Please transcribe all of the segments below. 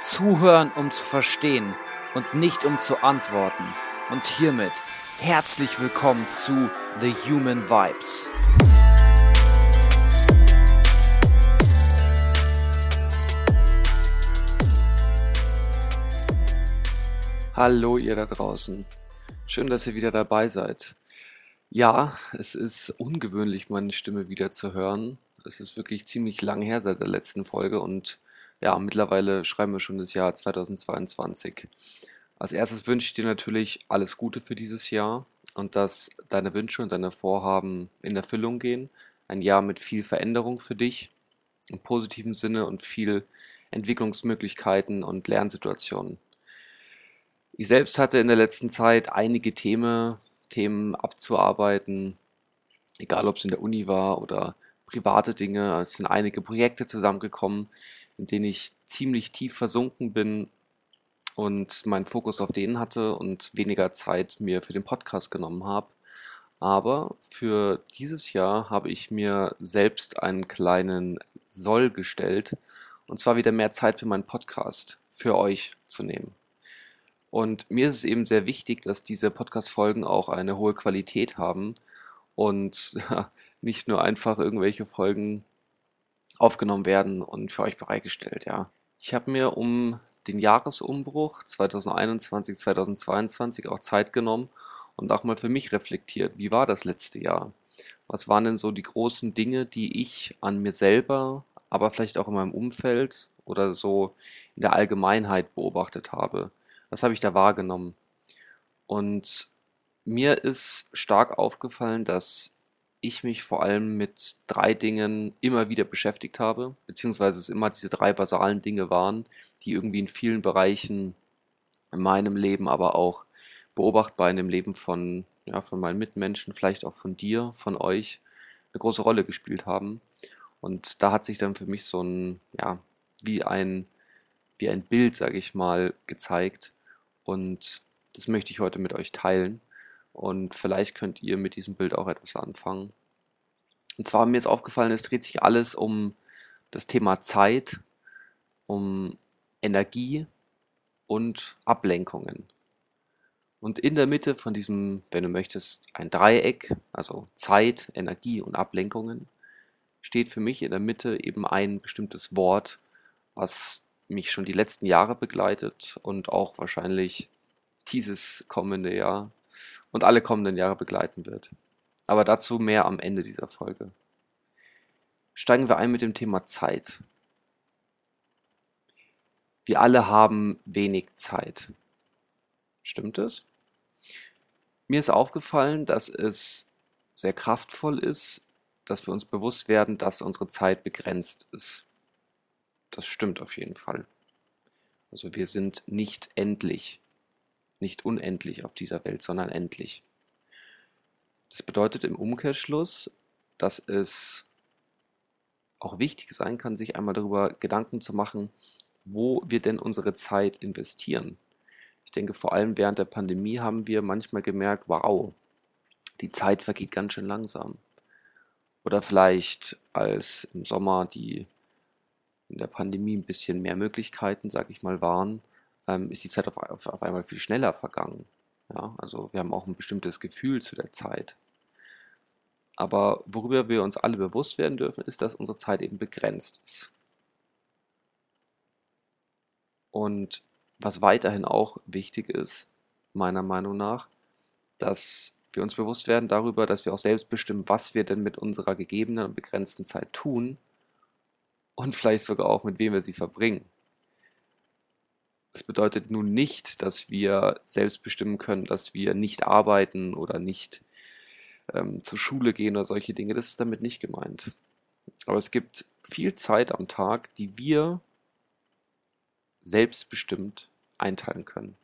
Zuhören, um zu verstehen und nicht um zu antworten. Und hiermit herzlich willkommen zu The Human Vibes. Hallo ihr da draußen. Schön, dass ihr wieder dabei seid. Ja, es ist ungewöhnlich, meine Stimme wieder zu hören. Es ist wirklich ziemlich lang her seit der letzten Folge und ja, mittlerweile schreiben wir schon das Jahr 2022. Als erstes wünsche ich dir natürlich alles Gute für dieses Jahr und dass deine Wünsche und deine Vorhaben in Erfüllung gehen. Ein Jahr mit viel Veränderung für dich im positiven Sinne und viel Entwicklungsmöglichkeiten und Lernsituationen. Ich selbst hatte in der letzten Zeit einige Themen, Themen abzuarbeiten, egal ob es in der Uni war oder private Dinge. Es sind einige Projekte zusammengekommen, in denen ich ziemlich tief versunken bin und meinen Fokus auf denen hatte und weniger Zeit mir für den Podcast genommen habe. Aber für dieses Jahr habe ich mir selbst einen kleinen Soll gestellt, und zwar wieder mehr Zeit für meinen Podcast, für euch zu nehmen. Und mir ist es eben sehr wichtig, dass diese Podcast-Folgen auch eine hohe Qualität haben und nicht nur einfach irgendwelche Folgen aufgenommen werden und für euch bereitgestellt, ja. Ich habe mir um den Jahresumbruch 2021, 2022 auch Zeit genommen und auch mal für mich reflektiert, wie war das letzte Jahr? Was waren denn so die großen Dinge, die ich an mir selber, aber vielleicht auch in meinem Umfeld oder so in der Allgemeinheit beobachtet habe? Was habe ich da wahrgenommen? Und mir ist stark aufgefallen, dass ich mich vor allem mit drei Dingen immer wieder beschäftigt habe, beziehungsweise es immer diese drei basalen Dinge waren, die irgendwie in vielen Bereichen in meinem Leben, aber auch beobachtbar in dem Leben von, ja, von meinen Mitmenschen, vielleicht auch von dir, von euch, eine große Rolle gespielt haben. Und da hat sich dann für mich so ein, ja, wie ein, wie ein Bild, sage ich mal, gezeigt. Und das möchte ich heute mit euch teilen. Und vielleicht könnt ihr mit diesem Bild auch etwas anfangen. Und zwar mir ist aufgefallen, es dreht sich alles um das Thema Zeit, um Energie und Ablenkungen. Und in der Mitte von diesem, wenn du möchtest, ein Dreieck, also Zeit, Energie und Ablenkungen, steht für mich in der Mitte eben ein bestimmtes Wort, was mich schon die letzten Jahre begleitet und auch wahrscheinlich dieses kommende Jahr und alle kommenden Jahre begleiten wird. Aber dazu mehr am Ende dieser Folge. Steigen wir ein mit dem Thema Zeit. Wir alle haben wenig Zeit. Stimmt es? Mir ist aufgefallen, dass es sehr kraftvoll ist, dass wir uns bewusst werden, dass unsere Zeit begrenzt ist. Das stimmt auf jeden Fall. Also wir sind nicht endlich nicht unendlich auf dieser Welt, sondern endlich. Das bedeutet im Umkehrschluss, dass es auch wichtig sein kann, sich einmal darüber Gedanken zu machen, wo wir denn unsere Zeit investieren. Ich denke, vor allem während der Pandemie haben wir manchmal gemerkt, wow, die Zeit vergeht ganz schön langsam. Oder vielleicht als im Sommer die in der Pandemie ein bisschen mehr Möglichkeiten, sag ich mal, waren, ähm, ist die Zeit auf, auf, auf einmal viel schneller vergangen. Ja, also wir haben auch ein bestimmtes Gefühl zu der Zeit. Aber worüber wir uns alle bewusst werden dürfen, ist, dass unsere Zeit eben begrenzt ist. Und was weiterhin auch wichtig ist, meiner Meinung nach, dass wir uns bewusst werden darüber, dass wir auch selbst bestimmen, was wir denn mit unserer gegebenen und begrenzten Zeit tun und vielleicht sogar auch mit wem wir sie verbringen. Das bedeutet nun nicht, dass wir selbst bestimmen können, dass wir nicht arbeiten oder nicht ähm, zur Schule gehen oder solche Dinge. Das ist damit nicht gemeint. Aber es gibt viel Zeit am Tag, die wir selbstbestimmt einteilen können.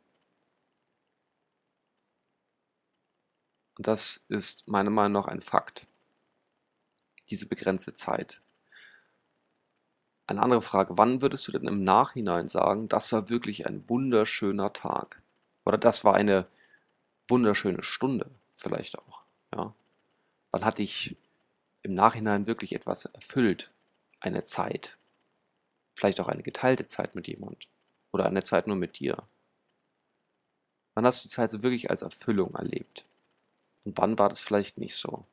Und das ist meiner Meinung nach ein Fakt. Diese begrenzte Zeit. Eine andere Frage, wann würdest du denn im Nachhinein sagen, das war wirklich ein wunderschöner Tag? Oder das war eine wunderschöne Stunde vielleicht auch, ja? Wann hat dich im Nachhinein wirklich etwas erfüllt? Eine Zeit? Vielleicht auch eine geteilte Zeit mit jemand? Oder eine Zeit nur mit dir? Wann hast du die Zeit so wirklich als Erfüllung erlebt? Und wann war das vielleicht nicht so?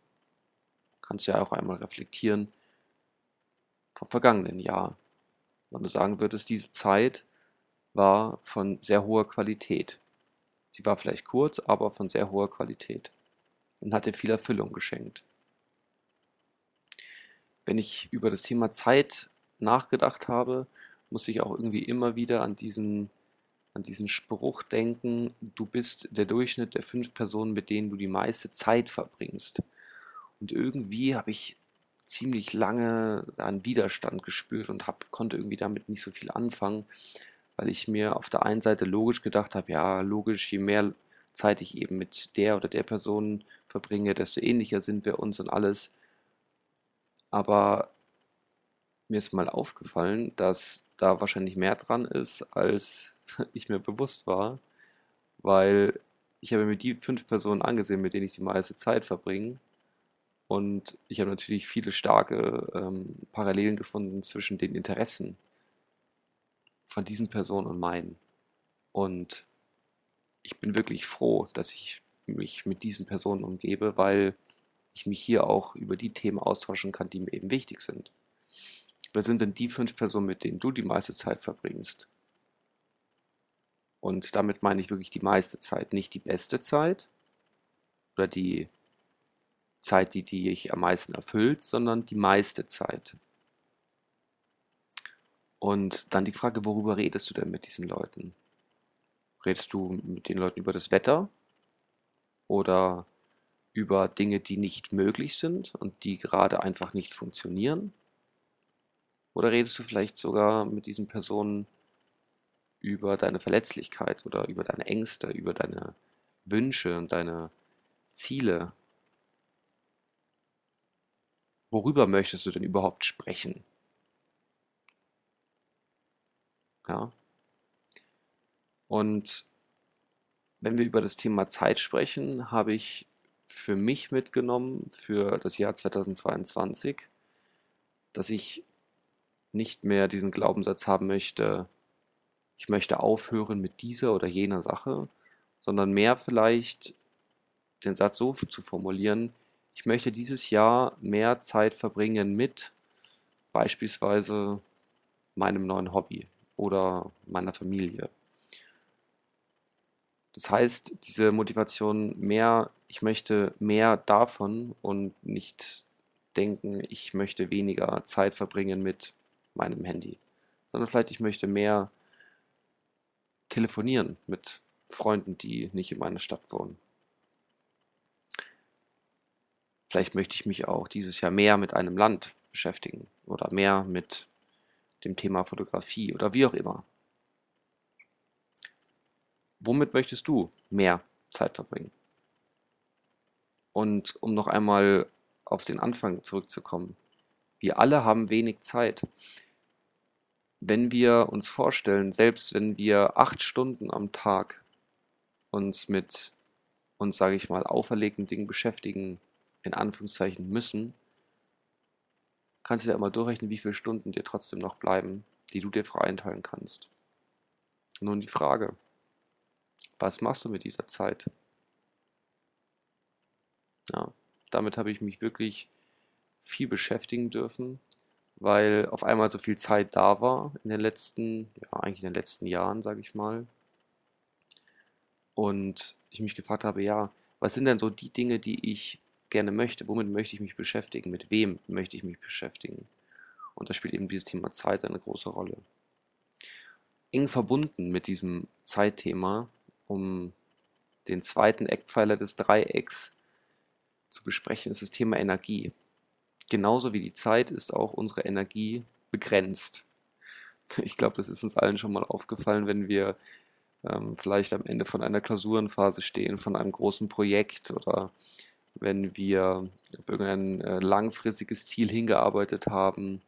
Kannst ja auch einmal reflektieren vom vergangenen Jahr. Wenn du sagen würdest, diese Zeit war von sehr hoher Qualität. Sie war vielleicht kurz, aber von sehr hoher Qualität und hat dir viel Erfüllung geschenkt. Wenn ich über das Thema Zeit nachgedacht habe, muss ich auch irgendwie immer wieder an diesen, an diesen Spruch denken, du bist der Durchschnitt der fünf Personen, mit denen du die meiste Zeit verbringst. Und irgendwie habe ich ziemlich lange einen Widerstand gespürt und hab, konnte irgendwie damit nicht so viel anfangen, weil ich mir auf der einen Seite logisch gedacht habe, ja, logisch, je mehr Zeit ich eben mit der oder der Person verbringe, desto ähnlicher sind wir uns und alles. Aber mir ist mal aufgefallen, dass da wahrscheinlich mehr dran ist, als ich mir bewusst war, weil ich habe mir die fünf Personen angesehen, mit denen ich die meiste Zeit verbringe. Und ich habe natürlich viele starke ähm, Parallelen gefunden zwischen den Interessen von diesen Personen und meinen. Und ich bin wirklich froh, dass ich mich mit diesen Personen umgebe, weil ich mich hier auch über die Themen austauschen kann, die mir eben wichtig sind. Wer sind denn die fünf Personen, mit denen du die meiste Zeit verbringst? Und damit meine ich wirklich die meiste Zeit, nicht die beste Zeit oder die Zeit, die, dich am meisten erfüllt, sondern die meiste Zeit. Und dann die Frage, worüber redest du denn mit diesen Leuten? Redest du mit den Leuten über das Wetter oder über Dinge, die nicht möglich sind und die gerade einfach nicht funktionieren? Oder redest du vielleicht sogar mit diesen Personen über deine Verletzlichkeit oder über deine Ängste, über deine Wünsche und deine Ziele? Worüber möchtest du denn überhaupt sprechen? Ja. Und wenn wir über das Thema Zeit sprechen, habe ich für mich mitgenommen für das Jahr 2022, dass ich nicht mehr diesen Glaubenssatz haben möchte, ich möchte aufhören mit dieser oder jener Sache, sondern mehr vielleicht den Satz so zu formulieren, ich möchte dieses Jahr mehr Zeit verbringen mit beispielsweise meinem neuen Hobby oder meiner Familie. Das heißt, diese Motivation mehr, ich möchte mehr davon und nicht denken, ich möchte weniger Zeit verbringen mit meinem Handy, sondern vielleicht ich möchte mehr telefonieren mit Freunden, die nicht in meiner Stadt wohnen. Vielleicht möchte ich mich auch dieses Jahr mehr mit einem Land beschäftigen oder mehr mit dem Thema Fotografie oder wie auch immer. Womit möchtest du mehr Zeit verbringen? Und um noch einmal auf den Anfang zurückzukommen, wir alle haben wenig Zeit. Wenn wir uns vorstellen, selbst wenn wir acht Stunden am Tag uns mit uns, sage ich mal, auferlegten Dingen beschäftigen, in Anführungszeichen müssen, kannst du dir immer durchrechnen, wie viele Stunden dir trotzdem noch bleiben, die du dir frei einteilen kannst. Nun die Frage, was machst du mit dieser Zeit? Ja, damit habe ich mich wirklich viel beschäftigen dürfen, weil auf einmal so viel Zeit da war in den letzten, ja, eigentlich in den letzten Jahren, sage ich mal. Und ich mich gefragt habe, ja, was sind denn so die Dinge, die ich gerne möchte? Womit möchte ich mich beschäftigen? Mit wem möchte ich mich beschäftigen? Und da spielt eben dieses Thema Zeit eine große Rolle. Eng verbunden mit diesem Zeitthema, um den zweiten Eckpfeiler des Dreiecks zu besprechen, ist das Thema Energie genauso wie die Zeit ist auch unsere Energie begrenzt. Ich glaube, das ist uns allen schon mal aufgefallen, wenn wir ähm, vielleicht am Ende von einer Klausurenphase stehen, von einem großen Projekt oder wenn wir auf irgendein äh, langfristiges Ziel hingearbeitet haben.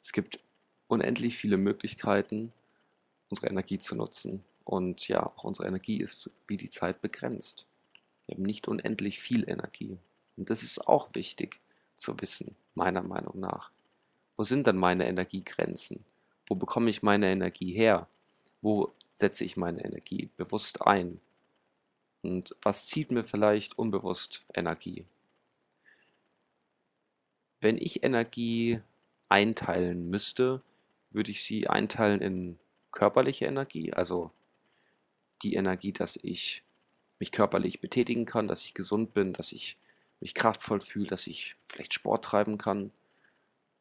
Es gibt unendlich viele Möglichkeiten, unsere Energie zu nutzen. Und ja, auch unsere Energie ist wie die Zeit begrenzt. Wir haben nicht unendlich viel Energie. Und das ist auch wichtig zu wissen, meiner Meinung nach. Wo sind dann meine Energiegrenzen? Wo bekomme ich meine Energie her? Wo setze ich meine Energie bewusst ein? Und was zieht mir vielleicht unbewusst Energie? Wenn ich Energie einteilen müsste, würde ich sie einteilen in körperliche Energie, also die Energie, dass ich mich körperlich betätigen kann, dass ich gesund bin, dass ich mich kraftvoll fühle, dass ich vielleicht Sport treiben kann.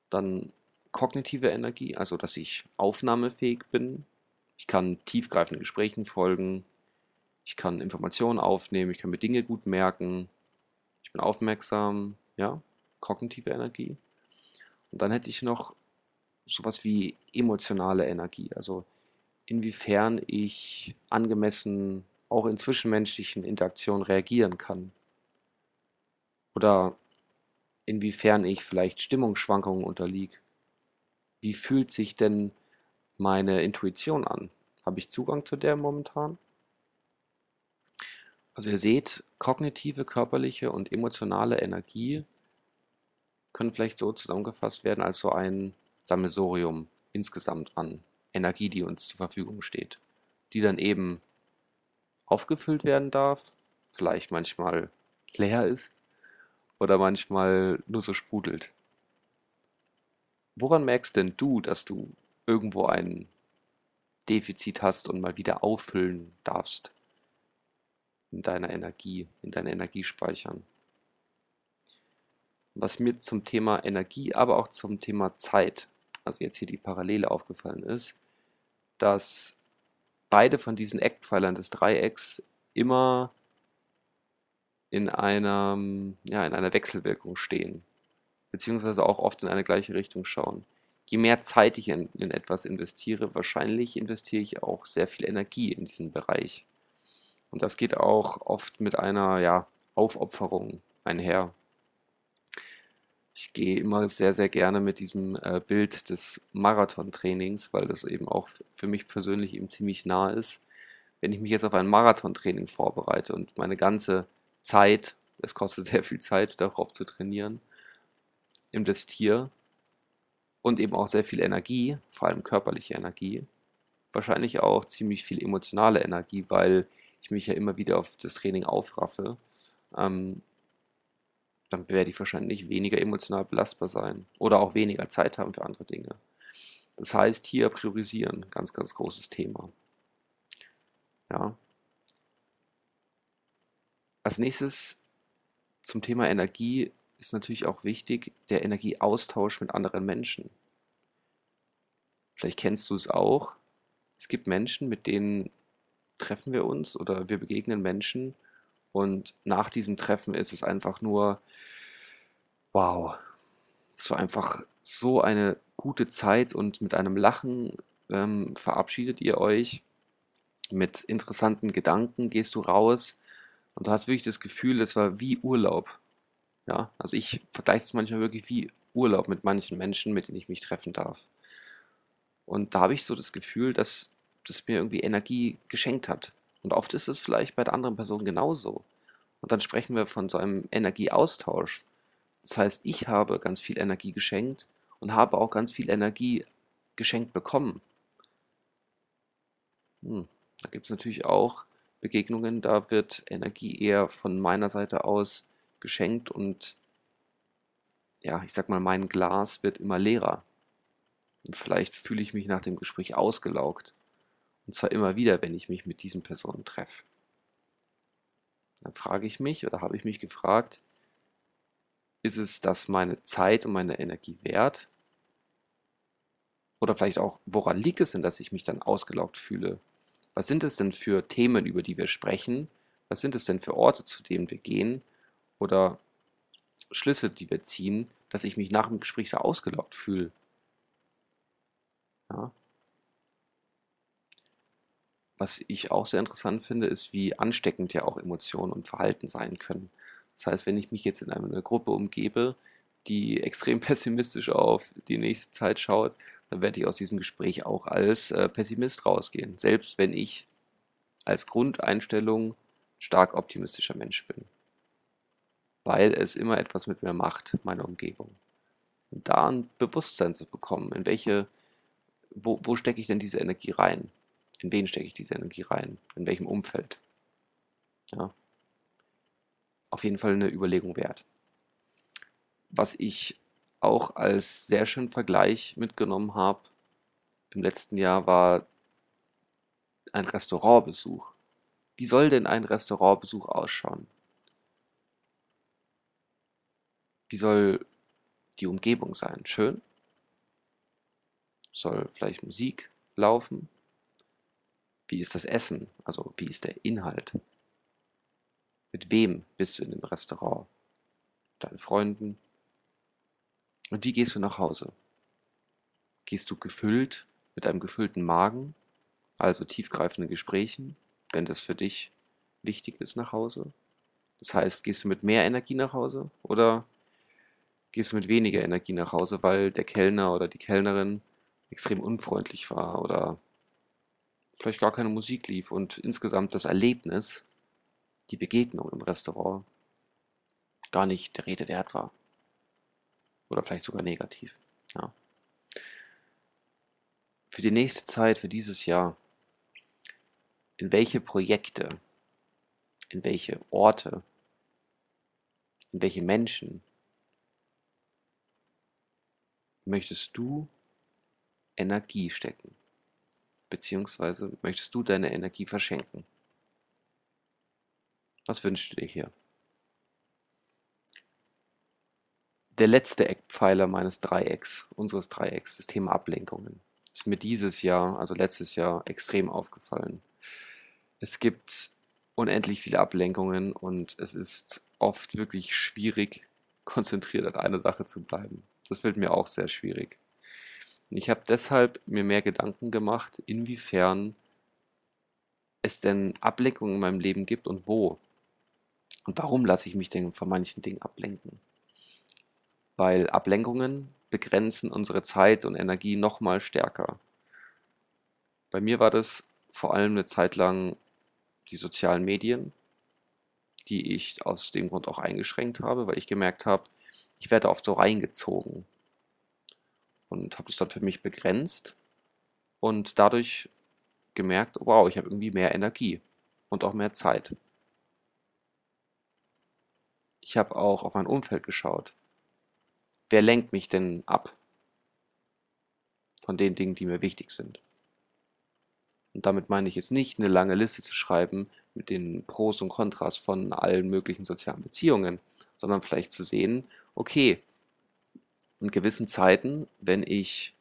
Dann kognitive Energie, also dass ich aufnahmefähig bin. Ich kann tiefgreifenden Gesprächen folgen. Ich kann Informationen aufnehmen. Ich kann mir Dinge gut merken. Ich bin aufmerksam. Ja, kognitive Energie. Und dann hätte ich noch sowas wie emotionale Energie. Also inwiefern ich angemessen auch in zwischenmenschlichen Interaktionen reagieren kann. Oder inwiefern ich vielleicht Stimmungsschwankungen unterliege. Wie fühlt sich denn meine Intuition an? Habe ich Zugang zu der momentan? Also ihr seht, kognitive, körperliche und emotionale Energie können vielleicht so zusammengefasst werden als so ein Sammelsorium insgesamt an Energie, die uns zur Verfügung steht, die dann eben aufgefüllt werden darf, vielleicht manchmal leer ist oder manchmal nur so sprudelt. Woran merkst denn du, dass du irgendwo ein Defizit hast und mal wieder auffüllen darfst in deiner Energie, in deinen Energiespeichern? Was mir zum Thema Energie, aber auch zum Thema Zeit, also jetzt hier die Parallele aufgefallen ist, dass beide von diesen Eckpfeilern des Dreiecks immer in einer, ja, in einer Wechselwirkung stehen, beziehungsweise auch oft in eine gleiche Richtung schauen. Je mehr Zeit ich in, in etwas investiere, wahrscheinlich investiere ich auch sehr viel Energie in diesen Bereich. Und das geht auch oft mit einer ja, Aufopferung einher. Ich gehe immer sehr, sehr gerne mit diesem äh, Bild des Marathontrainings, weil das eben auch für mich persönlich eben ziemlich nah ist. Wenn ich mich jetzt auf ein Marathontraining vorbereite und meine ganze Zeit, es kostet sehr viel Zeit, darauf zu trainieren, investiere und eben auch sehr viel Energie, vor allem körperliche Energie, wahrscheinlich auch ziemlich viel emotionale Energie, weil ich mich ja immer wieder auf das Training aufraffe, ähm, dann werde ich wahrscheinlich weniger emotional belastbar sein oder auch weniger Zeit haben für andere Dinge. Das heißt, hier priorisieren, ganz, ganz großes Thema. Ja. Als nächstes zum Thema Energie ist natürlich auch wichtig der Energieaustausch mit anderen Menschen. Vielleicht kennst du es auch. Es gibt Menschen, mit denen treffen wir uns oder wir begegnen Menschen und nach diesem Treffen ist es einfach nur, wow, es war einfach so eine gute Zeit und mit einem Lachen ähm, verabschiedet ihr euch. Mit interessanten Gedanken gehst du raus und du hast wirklich das Gefühl, es war wie Urlaub. Ja, also ich vergleiche es manchmal wirklich wie Urlaub mit manchen Menschen, mit denen ich mich treffen darf. Und da habe ich so das Gefühl, dass das mir irgendwie Energie geschenkt hat. Und oft ist es vielleicht bei der anderen Person genauso. Und dann sprechen wir von so einem Energieaustausch. Das heißt, ich habe ganz viel Energie geschenkt und habe auch ganz viel Energie geschenkt bekommen. Hm, da gibt es natürlich auch Begegnungen, da wird Energie eher von meiner Seite aus geschenkt und ja, ich sag mal, mein Glas wird immer leerer. Und vielleicht fühle ich mich nach dem Gespräch ausgelaugt. Und zwar immer wieder, wenn ich mich mit diesen Personen treffe. Dann frage ich mich oder habe ich mich gefragt, ist es das meine Zeit und meine Energie wert? Oder vielleicht auch, woran liegt es denn, dass ich mich dann ausgelaugt fühle? Was sind es denn für Themen, über die wir sprechen? Was sind es denn für Orte, zu denen wir gehen? Oder Schlüsse, die wir ziehen, dass ich mich nach dem Gespräch so ausgelaugt fühle? Ja. Was ich auch sehr interessant finde, ist, wie ansteckend ja auch Emotionen und Verhalten sein können. Das heißt, wenn ich mich jetzt in einer Gruppe umgebe, die extrem pessimistisch auf die nächste Zeit schaut, dann werde ich aus diesem Gespräch auch als äh, Pessimist rausgehen. Selbst wenn ich als Grundeinstellung stark optimistischer Mensch bin. Weil es immer etwas mit mir macht, meine Umgebung. Und da ein Bewusstsein zu bekommen, in welche, wo, wo stecke ich denn diese Energie rein? In wen stecke ich diese Energie rein? In welchem Umfeld? Ja. Auf jeden Fall eine Überlegung wert. Was ich auch als sehr schönen Vergleich mitgenommen habe im letzten Jahr war ein Restaurantbesuch. Wie soll denn ein Restaurantbesuch ausschauen? Wie soll die Umgebung sein? Schön? Soll vielleicht Musik laufen? Wie ist das Essen? Also wie ist der Inhalt? Mit wem bist du in dem Restaurant? Deinen Freunden? Und wie gehst du nach Hause? Gehst du gefüllt mit einem gefüllten Magen, also tiefgreifenden Gesprächen, wenn das für dich wichtig ist nach Hause? Das heißt, gehst du mit mehr Energie nach Hause oder gehst du mit weniger Energie nach Hause, weil der Kellner oder die Kellnerin extrem unfreundlich war oder vielleicht gar keine Musik lief und insgesamt das Erlebnis, die Begegnung im Restaurant gar nicht der Rede wert war. Oder vielleicht sogar negativ. Ja. Für die nächste Zeit, für dieses Jahr, in welche Projekte, in welche Orte, in welche Menschen möchtest du Energie stecken? Beziehungsweise möchtest du deine Energie verschenken? Was wünschst du dir hier? Der letzte Eckpfeiler meines Dreiecks, unseres Dreiecks, das Thema Ablenkungen, ist mir dieses Jahr, also letztes Jahr, extrem aufgefallen. Es gibt unendlich viele Ablenkungen und es ist oft wirklich schwierig, konzentriert an einer Sache zu bleiben. Das fällt mir auch sehr schwierig. Ich habe deshalb mir mehr Gedanken gemacht, inwiefern es denn Ablenkungen in meinem Leben gibt und wo. Und warum lasse ich mich denn von manchen Dingen ablenken? Weil Ablenkungen begrenzen unsere Zeit und Energie nochmal stärker. Bei mir war das vor allem eine Zeit lang die sozialen Medien, die ich aus dem Grund auch eingeschränkt habe, weil ich gemerkt habe, ich werde oft so reingezogen und habe es dann für mich begrenzt und dadurch gemerkt, wow, ich habe irgendwie mehr Energie und auch mehr Zeit. Ich habe auch auf mein Umfeld geschaut. Wer lenkt mich denn ab von den Dingen, die mir wichtig sind? Und damit meine ich jetzt nicht eine lange Liste zu schreiben mit den Pros und Kontras von allen möglichen sozialen Beziehungen, sondern vielleicht zu sehen, okay, in gewissen Zeiten, wenn ich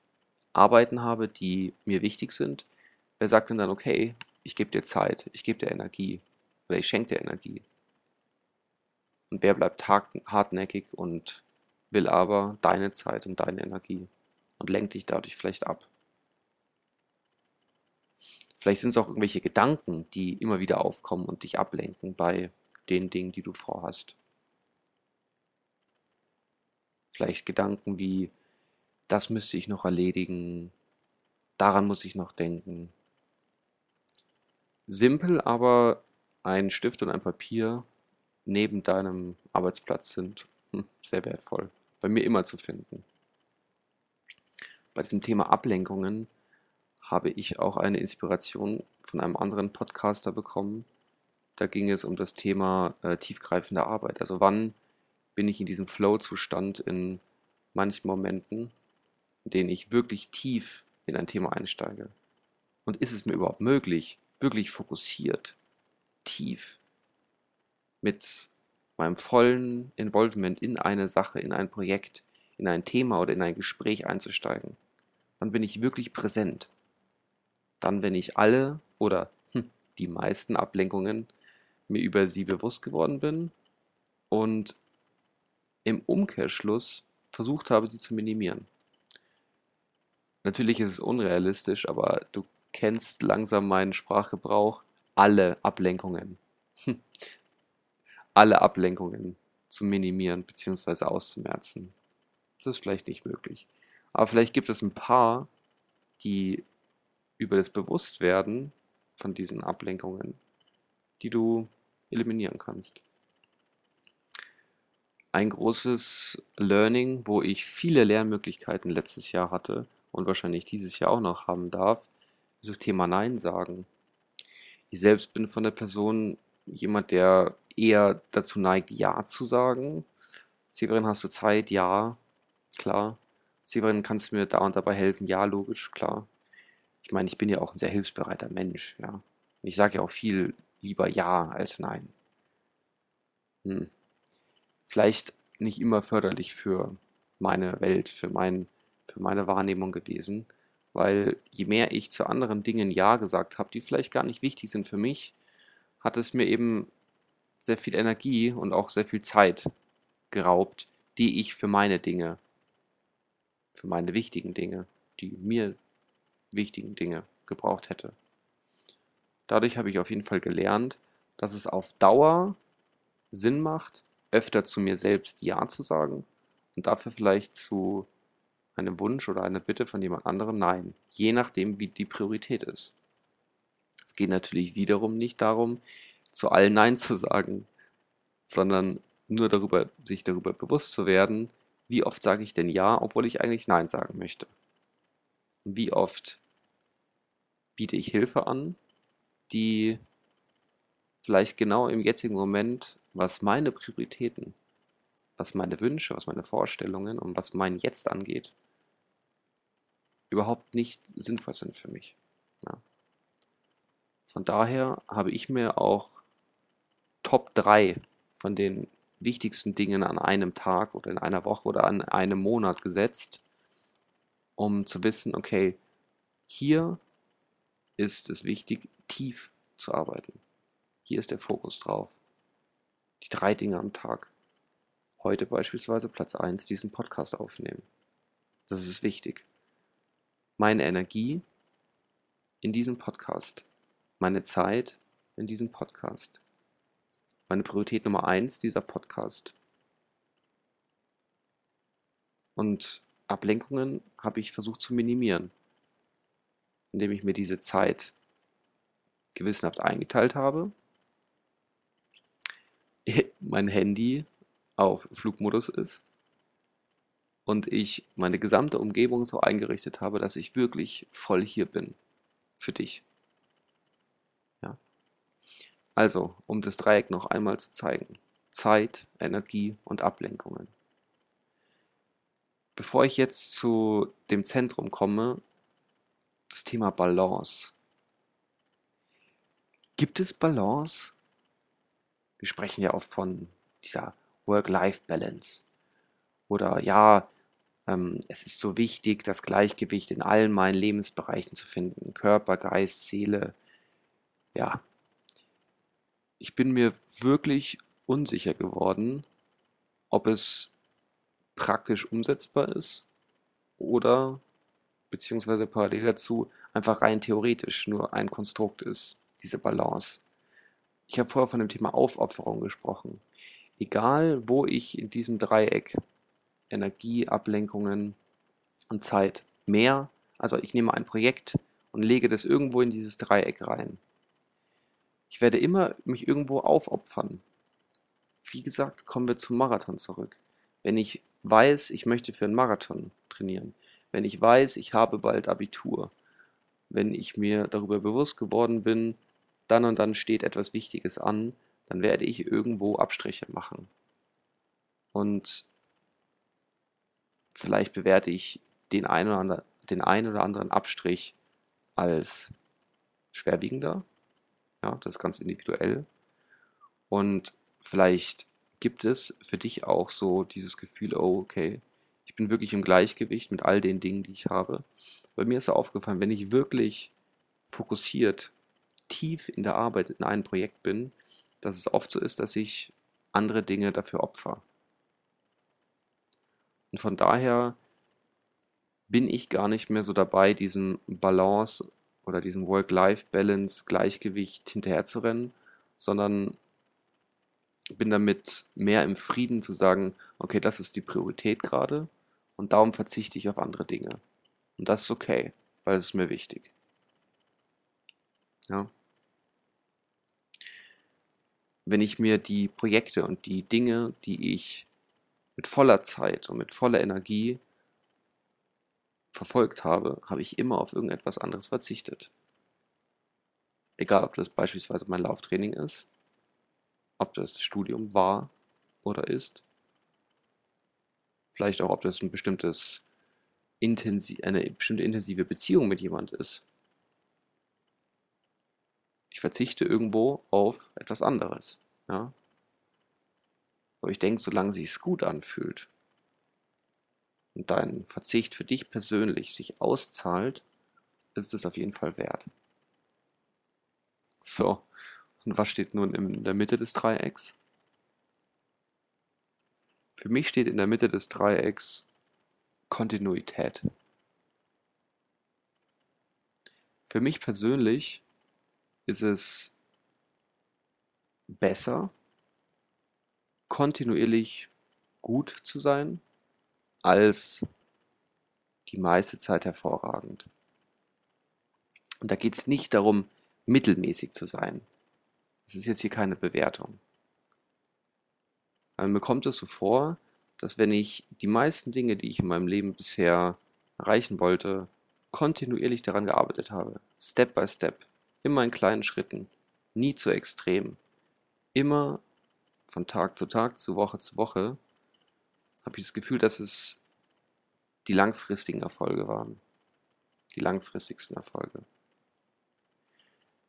Arbeiten habe, die mir wichtig sind, wer sagt denn dann, okay, ich gebe dir Zeit, ich gebe dir Energie oder ich schenke dir Energie? Und wer bleibt hartnäckig und will aber deine Zeit und deine Energie und lenkt dich dadurch vielleicht ab? Vielleicht sind es auch irgendwelche Gedanken, die immer wieder aufkommen und dich ablenken bei den Dingen, die du vorhast. Vielleicht Gedanken wie, das müsste ich noch erledigen, daran muss ich noch denken. Simpel, aber ein Stift und ein Papier neben deinem Arbeitsplatz sind sehr wertvoll. Bei mir immer zu finden. Bei diesem Thema Ablenkungen habe ich auch eine Inspiration von einem anderen Podcaster bekommen. Da ging es um das Thema äh, tiefgreifende Arbeit. Also wann bin ich in diesem Flow-Zustand in manchen Momenten, in denen ich wirklich tief in ein Thema einsteige. Und ist es mir überhaupt möglich, wirklich fokussiert, tief, mit meinem vollen Involvement in eine Sache, in ein Projekt, in ein Thema oder in ein Gespräch einzusteigen? Dann bin ich wirklich präsent. Dann, wenn ich alle oder hm, die meisten Ablenkungen mir über sie bewusst geworden bin und im Umkehrschluss versucht habe, sie zu minimieren. Natürlich ist es unrealistisch, aber du kennst langsam meinen Sprachgebrauch. Alle Ablenkungen. alle Ablenkungen zu minimieren bzw. auszumerzen. Das ist vielleicht nicht möglich. Aber vielleicht gibt es ein paar, die über das Bewusstwerden von diesen Ablenkungen, die du eliminieren kannst ein großes Learning, wo ich viele Lernmöglichkeiten letztes Jahr hatte und wahrscheinlich dieses Jahr auch noch haben darf, ist das Thema Nein sagen. Ich selbst bin von der Person jemand, der eher dazu neigt, Ja zu sagen. Severin, hast du Zeit? Ja, klar. Severin, kannst du mir da und dabei helfen? Ja, logisch, klar. Ich meine, ich bin ja auch ein sehr hilfsbereiter Mensch, ja. Ich sage ja auch viel lieber Ja als Nein. Hm. Vielleicht nicht immer förderlich für meine Welt, für, mein, für meine Wahrnehmung gewesen, weil je mehr ich zu anderen Dingen Ja gesagt habe, die vielleicht gar nicht wichtig sind für mich, hat es mir eben sehr viel Energie und auch sehr viel Zeit geraubt, die ich für meine Dinge, für meine wichtigen Dinge, die mir wichtigen Dinge gebraucht hätte. Dadurch habe ich auf jeden Fall gelernt, dass es auf Dauer Sinn macht, öfter zu mir selbst Ja zu sagen und dafür vielleicht zu einem Wunsch oder einer Bitte von jemand anderem Nein, je nachdem, wie die Priorität ist. Es geht natürlich wiederum nicht darum, zu allen Nein zu sagen, sondern nur darüber, sich darüber bewusst zu werden, wie oft sage ich denn Ja, obwohl ich eigentlich Nein sagen möchte. wie oft biete ich Hilfe an, die vielleicht genau im jetzigen Moment, was meine Prioritäten, was meine Wünsche, was meine Vorstellungen und was mein Jetzt angeht, überhaupt nicht sinnvoll sind für mich. Ja. Von daher habe ich mir auch Top 3 von den wichtigsten Dingen an einem Tag oder in einer Woche oder an einem Monat gesetzt, um zu wissen, okay, hier ist es wichtig, tief zu arbeiten. Hier ist der Fokus drauf. Die drei Dinge am Tag. Heute beispielsweise Platz 1 diesen Podcast aufnehmen. Das ist wichtig. Meine Energie in diesem Podcast. Meine Zeit in diesem Podcast meine Priorität Nummer eins, dieser Podcast. Und Ablenkungen habe ich versucht zu minimieren, indem ich mir diese Zeit gewissenhaft eingeteilt habe, mein Handy auf Flugmodus ist und ich meine gesamte Umgebung so eingerichtet habe, dass ich wirklich voll hier bin für dich. Also, um das Dreieck noch einmal zu zeigen. Zeit, Energie und Ablenkungen. Bevor ich jetzt zu dem Zentrum komme, das Thema Balance. Gibt es Balance? Wir sprechen ja oft von dieser Work-Life-Balance. Oder ja, ähm, es ist so wichtig, das Gleichgewicht in allen meinen Lebensbereichen zu finden. Körper, Geist, Seele. Ja, ich bin mir wirklich unsicher geworden, ob es praktisch umsetzbar ist oder beziehungsweise parallel dazu einfach rein theoretisch nur ein Konstrukt ist, diese Balance. Ich habe vorher von dem Thema Aufopferung gesprochen. Egal, wo ich in diesem Dreieck Energie, Ablenkungen und Zeit mehr, also ich nehme ein Projekt und lege das irgendwo in dieses Dreieck rein. Ich werde immer mich irgendwo aufopfern. Wie gesagt, kommen wir zum Marathon zurück. Wenn ich weiß, ich möchte für einen Marathon trainieren, wenn ich weiß, ich habe bald Abitur, wenn ich mir darüber bewusst geworden bin, dann und dann steht etwas Wichtiges an, dann werde ich irgendwo Abstriche machen. Und vielleicht bewerte ich den einen oder, anderen, den einen oder anderen Abstrich als schwerwiegender ja, das ist ganz individuell. Und vielleicht gibt es für dich auch so dieses Gefühl, oh, okay, ich bin wirklich im Gleichgewicht mit all den Dingen, die ich habe. Bei mir ist aufgefallen, wenn ich wirklich fokussiert, tief in der Arbeit in einem Projekt bin, dass es oft so ist, dass ich andere Dinge dafür opfer. Und von daher bin ich gar nicht mehr so dabei, diesen Balance oder diesem Work-Life-Balance, Gleichgewicht hinterherzurennen, sondern bin damit mehr im Frieden zu sagen, okay, das ist die Priorität gerade und darum verzichte ich auf andere Dinge. Und das ist okay, weil es ist mir wichtig. Ja. Wenn ich mir die Projekte und die Dinge, die ich mit voller Zeit und mit voller Energie verfolgt habe, habe ich immer auf irgendetwas anderes verzichtet. Egal, ob das beispielsweise mein Lauftraining ist, ob das Studium war oder ist. Vielleicht auch, ob das ein bestimmtes intensiv, eine bestimmte intensive Beziehung mit jemand ist. Ich verzichte irgendwo auf etwas anderes. Ja? Aber ich denke, solange sich es gut anfühlt und dein Verzicht für dich persönlich sich auszahlt, ist es auf jeden Fall wert. So, und was steht nun in der Mitte des Dreiecks? Für mich steht in der Mitte des Dreiecks Kontinuität. Für mich persönlich ist es besser, kontinuierlich gut zu sein, als die meiste Zeit hervorragend. Und da geht es nicht darum, mittelmäßig zu sein. Das ist jetzt hier keine Bewertung. Aber mir kommt es so vor, dass wenn ich die meisten Dinge, die ich in meinem Leben bisher erreichen wollte, kontinuierlich daran gearbeitet habe, Step by Step, immer in kleinen Schritten, nie zu extrem, immer von Tag zu Tag, zu Woche zu Woche, habe ich das Gefühl, dass es die langfristigen Erfolge waren. Die langfristigsten Erfolge.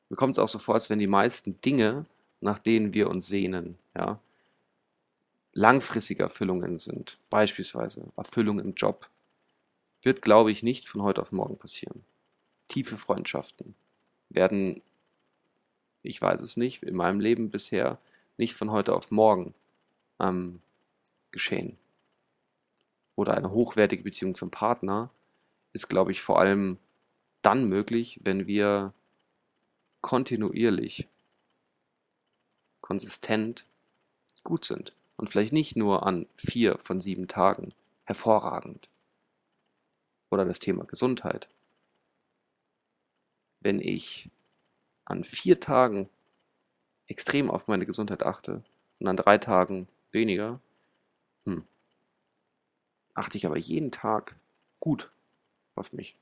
Mir kommt es auch so vor, als wenn die meisten Dinge, nach denen wir uns sehnen, ja, langfristige Erfüllungen sind, beispielsweise Erfüllung im Job, wird, glaube ich, nicht von heute auf morgen passieren. Tiefe Freundschaften werden, ich weiß es nicht, in meinem Leben bisher nicht von heute auf morgen ähm, geschehen. Oder eine hochwertige Beziehung zum Partner ist, glaube ich, vor allem dann möglich, wenn wir kontinuierlich, konsistent gut sind und vielleicht nicht nur an vier von sieben Tagen hervorragend. Oder das Thema Gesundheit. Wenn ich an vier Tagen extrem auf meine Gesundheit achte und an drei Tagen weniger, hm, achte ich aber jeden Tag gut auf mich.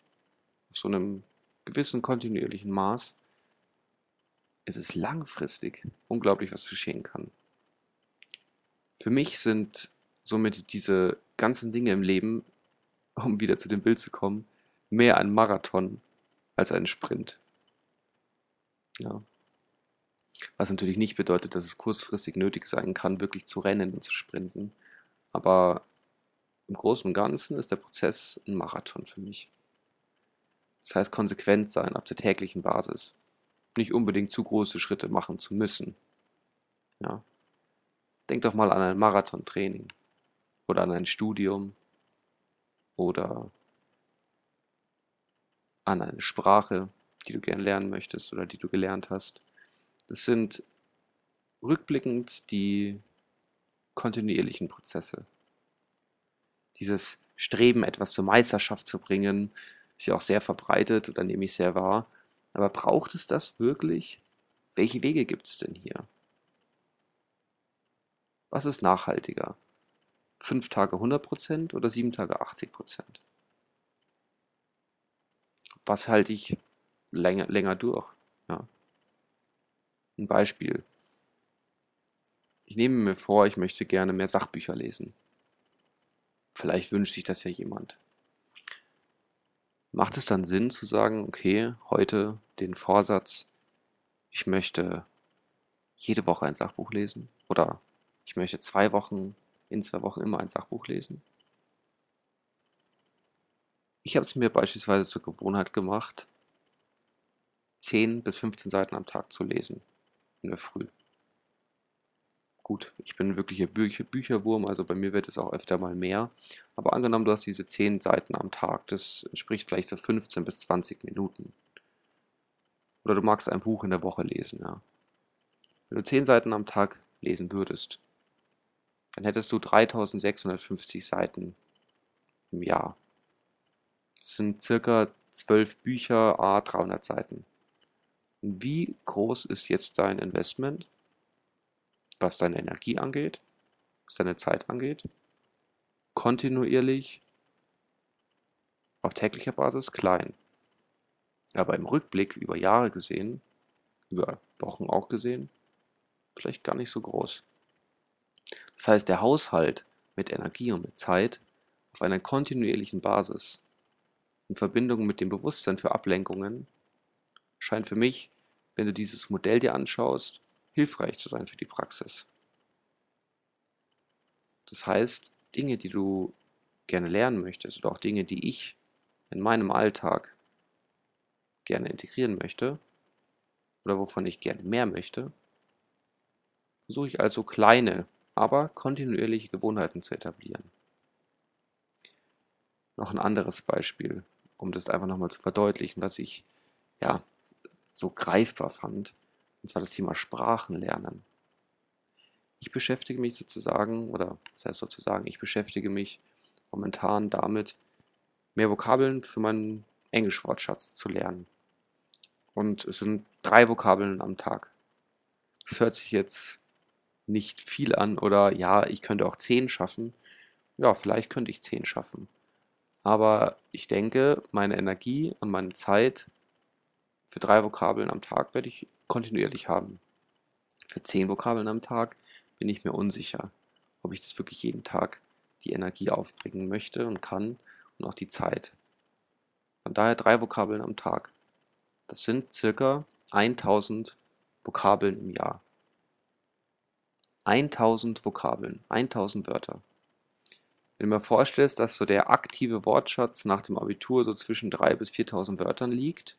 Auf so einem gewissen kontinuierlichen Maß ist es langfristig unglaublich, was geschehen kann. Für mich sind somit diese ganzen Dinge im Leben, um wieder zu dem Bild zu kommen, mehr ein Marathon als ein Sprint. Ja. Was natürlich nicht bedeutet, dass es kurzfristig nötig sein kann, wirklich zu rennen und zu sprinten. Aber im Großen und Ganzen ist der Prozess ein Marathon für mich. Das heißt, konsequent sein auf der täglichen Basis. Nicht unbedingt zu große Schritte machen zu müssen. Ja. Denk doch mal an ein Marathontraining oder an ein Studium oder an eine Sprache, die du gern lernen möchtest oder die du gelernt hast. Das sind rückblickend die kontinuierlichen Prozesse. Dieses Streben, etwas zur Meisterschaft zu bringen, ist ja auch sehr verbreitet oder nehme ich sehr wahr. Aber braucht es das wirklich? Welche Wege gibt es denn hier? Was ist nachhaltiger? Fünf Tage 100% oder sieben Tage 80%? Was halte ich länger, länger durch? Ja. Ein Beispiel. Ich nehme mir vor, ich möchte gerne mehr Sachbücher lesen. Vielleicht wünscht sich das ja jemand. Macht es dann Sinn zu sagen, okay, heute den Vorsatz, ich möchte jede Woche ein Sachbuch lesen? Oder ich möchte zwei Wochen, in zwei Wochen immer ein Sachbuch lesen. Ich habe es mir beispielsweise zur Gewohnheit gemacht, 10 bis 15 Seiten am Tag zu lesen in der Früh. Gut, ich bin wirklich ein Bücher Bücherwurm, also bei mir wird es auch öfter mal mehr. Aber angenommen, du hast diese 10 Seiten am Tag, das entspricht vielleicht so 15 bis 20 Minuten. Oder du magst ein Buch in der Woche lesen, ja. Wenn du 10 Seiten am Tag lesen würdest, dann hättest du 3650 Seiten im Jahr. Sind circa 12 Bücher, a 300 Seiten. Wie groß ist jetzt dein Investment, was deine Energie angeht, was deine Zeit angeht? Kontinuierlich, auf täglicher Basis klein. Aber im Rückblick über Jahre gesehen über Wochen auch gesehen, vielleicht gar nicht so groß. Das heißt, der Haushalt mit Energie und mit Zeit auf einer kontinuierlichen Basis in Verbindung mit dem Bewusstsein für Ablenkungen scheint für mich, wenn du dieses Modell dir anschaust, hilfreich zu sein für die Praxis. Das heißt, Dinge, die du gerne lernen möchtest oder auch Dinge, die ich in meinem Alltag gerne integrieren möchte oder wovon ich gerne mehr möchte, versuche ich also kleine, aber kontinuierliche Gewohnheiten zu etablieren. Noch ein anderes Beispiel, um das einfach nochmal zu verdeutlichen, was ich ja so greifbar fand, und zwar das Thema Sprachenlernen. Ich beschäftige mich sozusagen, oder das heißt sozusagen, ich beschäftige mich momentan damit, mehr Vokabeln für meinen Englischwortschatz zu lernen. Und es sind drei Vokabeln am Tag. Das hört sich jetzt nicht viel an oder ja, ich könnte auch zehn schaffen. Ja, vielleicht könnte ich zehn schaffen. Aber ich denke, meine Energie und meine Zeit für drei Vokabeln am Tag werde ich kontinuierlich haben. Für zehn Vokabeln am Tag bin ich mir unsicher, ob ich das wirklich jeden Tag die Energie aufbringen möchte und kann und auch die Zeit. Von daher drei Vokabeln am Tag. Das sind circa 1000 Vokabeln im Jahr. 1000 Vokabeln, 1000 Wörter. Wenn du mir vorstellst, dass so der aktive Wortschatz nach dem Abitur so zwischen 3.000 bis 4.000 Wörtern liegt,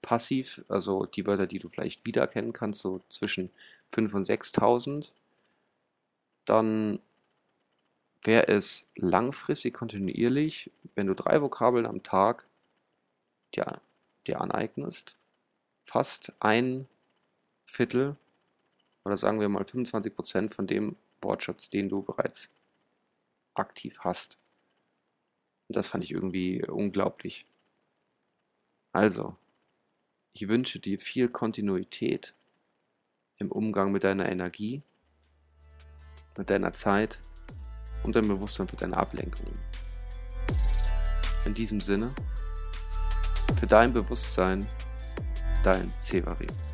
passiv, also die Wörter, die du vielleicht wiedererkennen kannst, so zwischen 5.000 und 6.000, dann wäre es langfristig kontinuierlich, wenn du drei Vokabeln am Tag dir, dir aneignest, fast ein Viertel oder sagen wir mal 25 Prozent von dem Wortschatz, den du bereits aktiv hast. Und das fand ich irgendwie unglaublich. Also, ich wünsche dir viel Kontinuität im Umgang mit deiner Energie, mit deiner Zeit und dein Bewusstsein für deine Ablenkungen. In diesem Sinne, für dein Bewusstsein, dein Severin.